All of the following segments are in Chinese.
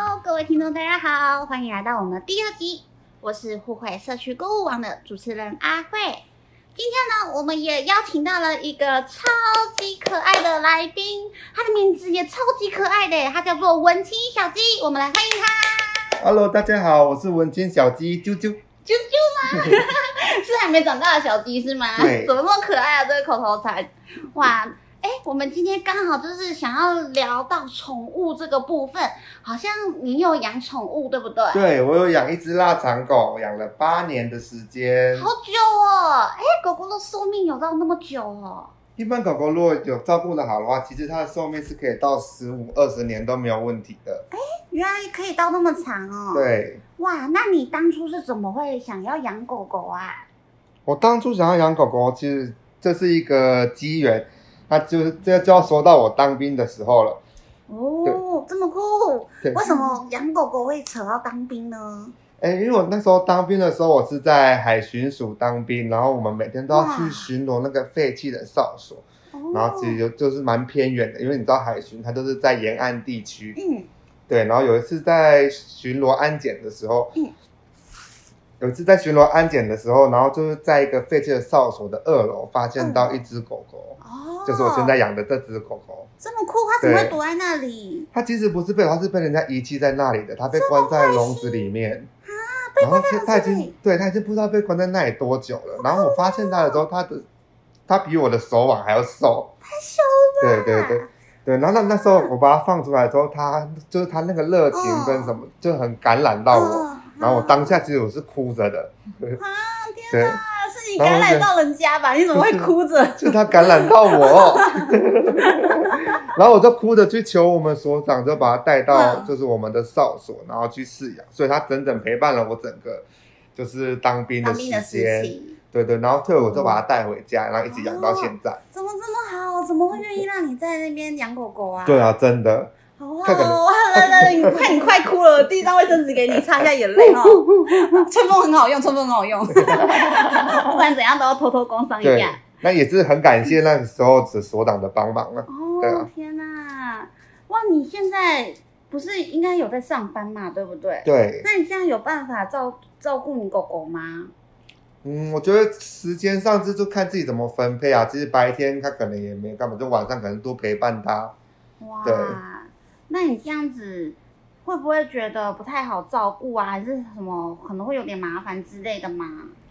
Hello，各位听众，大家好，欢迎来到我们的第二集。我是互惠社区购物网的主持人阿慧。今天呢，我们也邀请到了一个超级可爱的来宾，他的名字也超级可爱的，他叫做文青小鸡。我们来欢迎他。Hello，大家好，我是文青小鸡啾啾。啾啾吗？是还没长大的小鸡是吗？对怎么那么可爱啊？这个口头禅，哇！哎，我们今天刚好就是想要聊到宠物这个部分，好像你有养宠物对不对？对我有养一只腊肠狗，养了八年的时间。好久哦！哎，狗狗的寿命有到那么久哦？一般狗狗如果有照顾的好的话，其实它的寿命是可以到十五、二十年都没有问题的。哎原来可以到那么长哦。。对哇，那你当初是怎么会想要养狗狗啊？我当初想要养狗狗，其实这是一个机缘，那就是这就要说到我当兵的时候了。哦，这么酷！对。为什么养狗狗会扯到当兵呢？哎，因为我那时候当兵的时候，我是在海巡署当兵，然后我们每天都要去巡逻那个废弃的哨所，哦。然后其实就就是蛮偏远的，因为你知道海巡它都是在沿岸地区，嗯。对，然后有一次在巡逻安检的时候，嗯有一次在巡逻安检的时候，然后就是在一个废弃的哨所的二楼发现到一只狗狗，哦，就是我现在养的这只狗狗。这么酷，它怎么会躲在那里？它其实不是被它是被人家遗弃在那里的，它被关在笼子里面啊。然后它它已经对它已经不知道被关在那里多久了。然后我发现它的时候，它的它比我的手腕还要瘦。太瘦了。对对对对，然后那那时候我把它放出来之后，它就是它那个热情跟什么就很感染到我。嗯然后我当下其实我是哭着的，啊，天对，哪，是你感染到人家吧？你怎么会哭着？就 是它感染到我，然后我就哭着去求我们所长，就把他带到嗯就是我们的哨所，然后去饲养，所以他整整陪伴了我整个就是当兵的当兵的时时间，期对对，然后退伍就把它带回家，然后一直养到现在。怎么这么好？怎么会愿意让你在那边养狗狗啊？对，啊，真的，哦，来来来，你 快你快哭了，递一张卫生纸给你擦一下眼泪哦。春风很好用，春风很好用，不管怎样都要偷偷工商一对下。，那也是很感谢那个时候的所长的帮忙了。对哦啊，天哪！哇，你现在不是应该有在上班嘛？对不对？对，那你现在有办法照照顾你狗狗吗？嗯，我觉得时间上这就看自己怎么分配啊。其实白天他可能也没干嘛，就晚上可能多陪伴他。哇对，那你这样子会不会觉得不太好照顾啊？还是什么可能会有点麻烦之类的吗？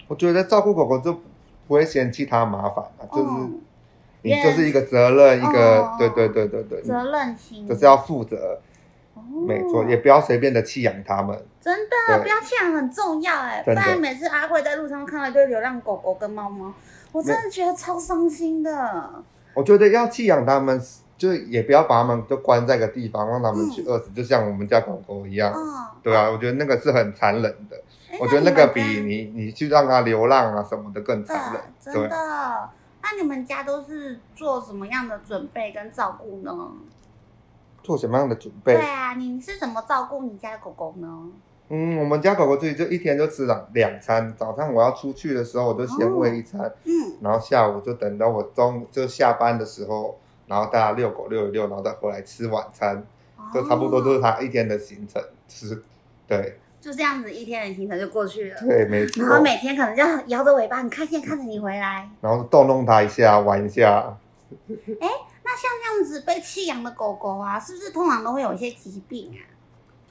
我觉得照顾狗狗就不会嫌弃它麻烦啊，就是哦你就是一个责任，一哦个对对对对对，责任心就是要负责，哦没错，也不要随便的弃养它们。真的不要弃养很重要哎，不然每次阿慧在路上看到一堆流浪狗狗跟猫猫，我真的觉得超伤心的。我觉得要弃养它们，就也不要把它们都关在一个地方，让它们去嗯饿死，就像我们家狗狗一样。哦，对啊，我觉得那个是很残忍的。哎我觉得那个比你你你去让它流浪啊什么的更残忍。真的，，那你们家都是做什么样的准备跟照顾呢？做什么样的准备对？啊，你是怎么照顾你家的狗狗呢？嗯，我们家狗狗自己就一天就吃两两餐，早上我要出去的时候，我就先喂一餐，嗯，然后下午就等到我中就下班的时候，然后带它遛狗遛一遛，然后再回来吃晚餐，就差不多都是哦它一天的行程。是，对就这样子一天的行程就过去了。对，没错然。后每天可能就摇着尾巴，很开心地看着你回来。然后逗弄它一下，玩一下。哎那像这样子被弃养的狗狗啊，是不是通常都会有一些疾病啊？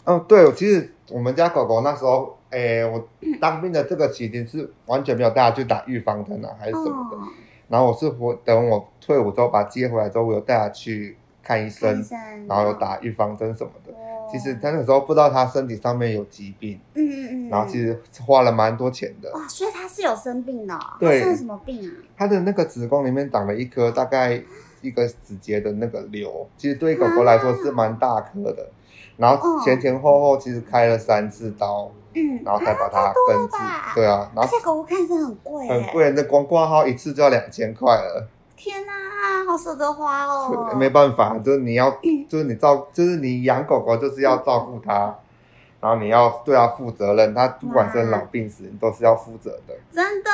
嗯，对，其实我们家狗狗那时候，诶，我当兵的这个期间是完全没有带它去打预防针啊，还是什么的。哦，然后我是我等我退伍之后把他接回来之后，我有带他去看医生然后有打预防针什么的。哦其实他那时候不知道他身体上面有疾病，嗯嗯嗯，然后其实花了蛮多钱的。哇，所以他是有生病的哦、对它生什么病啊？他的那个子宫里面长了一颗大概一个指节的那个瘤，其实对狗狗来说是蛮大颗的。然后前前后后其实开了三次刀，嗯，然后再把它根治吧。对啊，然而后且狗狗看是很贵，很。贵，那光挂号一次就要两千块了。天哪、好舍得花哦。没办法，就是你要，就是你照，就是你养狗狗就是要照顾它，然然后你要对它负责任，它不管生老病死，你都是要负责的。真的，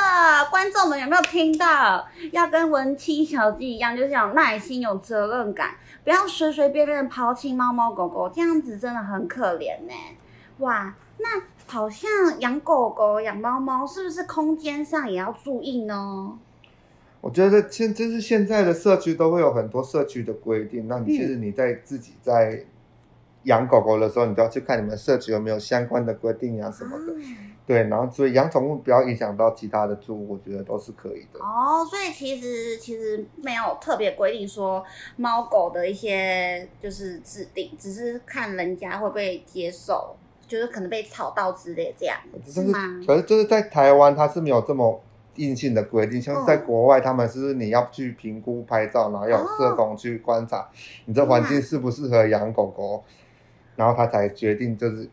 观众们有没有听到？要跟文青小鸡一样，就是有耐心、有责任感，不要随随便便抛弃猫猫狗狗，这样子真的很可怜呢。哇，那好像养狗狗、养猫猫，是不是空间上也要注意呢？我觉得现就是现在的社区都会有很多社区的规定，那你其实你在自己在养狗狗的时候，你都要去看你们社区有没有相关的规定啊什么的。对，然后所以养宠物不要影响到其他的住，我觉得都是可以的。哦，所以其实其实没有特别规定说猫狗的一些就是制定，只是看人家会不会接受，就是可能被吵到之类这样，是吗？可是就是在台湾，它是没有这么。硬性的规定，像在国外，他们是你要去评估拍照，然后要有社工去观察你这环境适不适合养狗狗，然后他才决定就是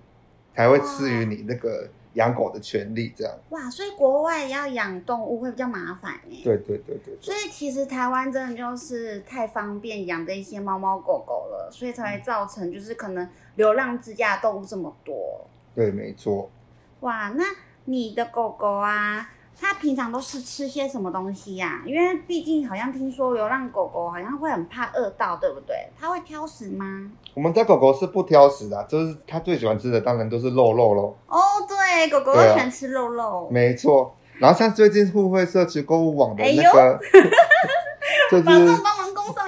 才会赐予你那个养狗的权利，这样。哇，所以国外要养动物会比较麻烦哎。对对对对。所以其实台湾真的就是太方便养的一些猫猫狗狗了，所以才会造成就是可能流浪之家动物这么多。对，没错。哇，那你的狗狗啊？它平常都是吃些什么东西呀？因为毕竟好像听说流浪狗狗好像会很怕饿到，对不对？它会挑食吗？我们家狗狗是不挑食的，就是它最喜欢吃的当然都是肉肉喽。哦，对，狗狗都喜欢吃肉肉。没错。然后像最近互惠社区购物网的那个，就是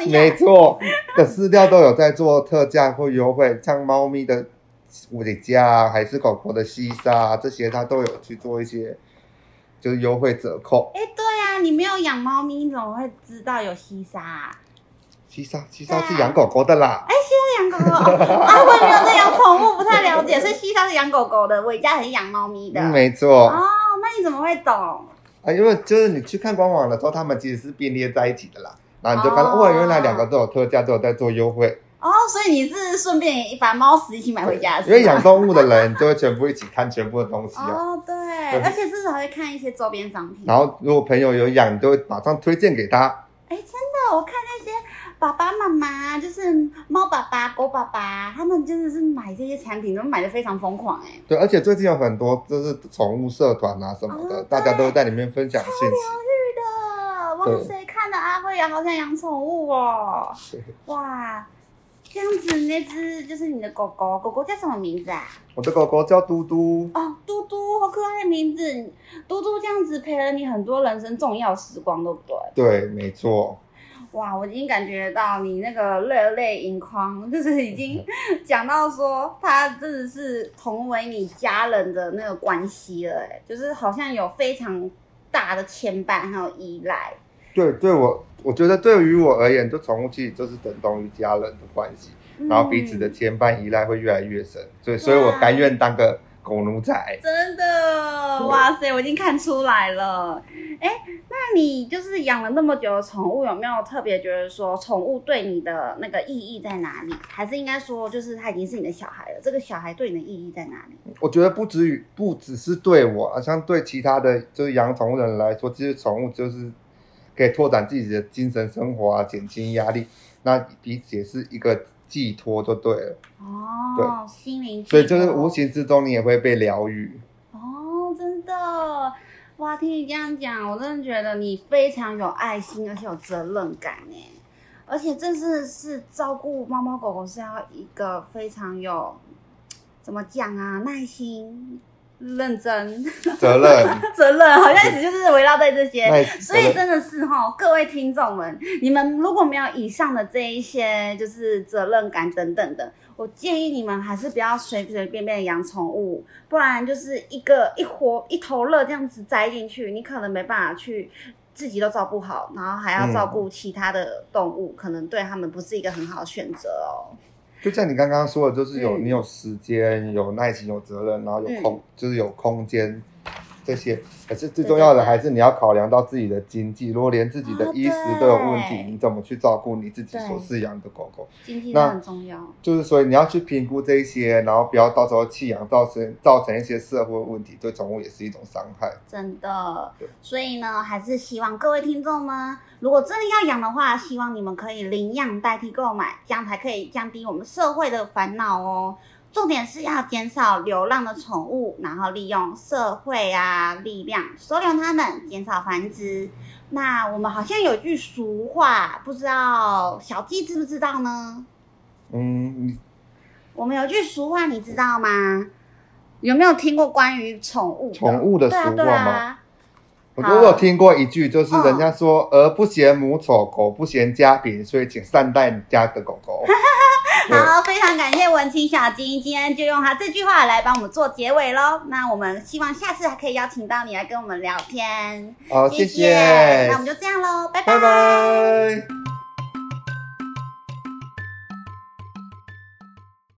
一下。没错，的饲料都有在做特价或优惠，像猫咪的物理价还是狗狗的西沙这些，它都有去做一些。就是优惠折扣。哎，对呀，你没有养猫咪，你怎么会知道有西沙？西沙，西沙是养狗狗的啦。哎，西沙养狗狗，啊，我没有在养宠物，不太了解。所以西沙是养狗狗的，伟家很养猫咪的。嗯没错。哦，那你怎么会懂？啊，因为就是你去看官网的时候，他们其实是并列在一起的啦。然后你就看到，哇，原来两个都有特价，都有在做优惠。哦，所以你是顺便把猫屎一起买回家，因为养动物的人就会全部一起看全部的东西哦，对，而且至少会看一些周边商品。然后如果朋友有养，就会马上推荐给他。哎，真的，我看那些爸爸妈妈，就是猫爸爸、狗爸爸，他们真的是买这些产品都买的非常疯狂哎。对，而且最近有很多就是宠物社团啊什么的，大家都在里面分享信息。的，哇塞，好想养宠物哦，哇。这样子，那只就是你的狗狗，狗狗叫什么名字啊？我的狗狗叫嘟嘟。哦，嘟嘟，好可爱的名字。嘟嘟这样子陪了你很多人生重要时光，对不对？对，没错。哇，我已经感觉到你那个热泪盈眶，就是已经 讲到说，它真的是同为你家人的那个关系了，哎，就是好像有非常大的牵绊还有依赖。对，对我。我觉得对于我而言，就宠物其实就是等同于家人的关系，然后彼此的牵绊依赖会越来越深，所以，所以我甘愿当个狗奴仔。真的，哇塞，我已经看出来了。哎，那你就是养了那么久的宠物，有没有特别觉得说宠物对你的那个意义在哪里？还是应该说，就是它已经是你的小孩了？这个小孩对你的意义在哪里？我觉得不止于不只是对我，像对其他的就是养宠物的人来说，其实宠物就是。可以拓展自己的精神生活啊，减轻压力，那彼此也是一个寄托，就对了。哦，对，心灵。所以就是无形之中，你也会被疗愈。哦，真的，哇！听你这样讲，我真的觉得你非常有爱心，而且有责任感呢。而且，正是是照顾猫猫狗狗是要一个非常有怎么讲啊，耐心。认真，责任，责任，好像一直就是围绕在这些，所以真的是哈，各位听众们，你们如果没有以上的这一些，就是责任感等等的，我建议你们还是不要随随便便养宠物，不然就是一个一活一头热这样子栽进去，你可能没办法去自己都照顾好，然后还要照顾其他的动物，可能对他们不是一个很好的选择哦。就像你刚刚说的，就是有你有时间、有耐心、有责任，然后有空，就是有空间。这些，可是最重要的还是你要考量到自己的经济。如果连自己的衣食都有问题，你怎么去照顾你自己所饲养的狗狗？经济很重要。就是所以你要去评估这些，然后不要到时候弃养造成造成一些社会问题，对宠物也是一种伤害。真的。所以呢，还是希望各位听众们，如果真的要养的话，希望你们可以领养代替购买，这样才可以降低我们社会的烦恼哦。重点是要减少流浪的宠物，然后利用社会啊力量收留它们，减少繁殖。那我们好像有句俗话，不知道小鸡知不知道呢？嗯，我们有句俗话，你知道吗？有没有听过关于宠物的？宠物的俗对啊，话对吗？啊。我有听过一句，就是人家说嗯“儿不嫌母丑，狗不嫌家贫”，所以请善待你家的狗狗。对好，非常感谢文青小金，今天就用他这句话来帮我们做结尾喽。那我们希望下次还可以邀请到你来跟我们聊天，好，谢谢谢那我，们就这样喽，拜拜拜。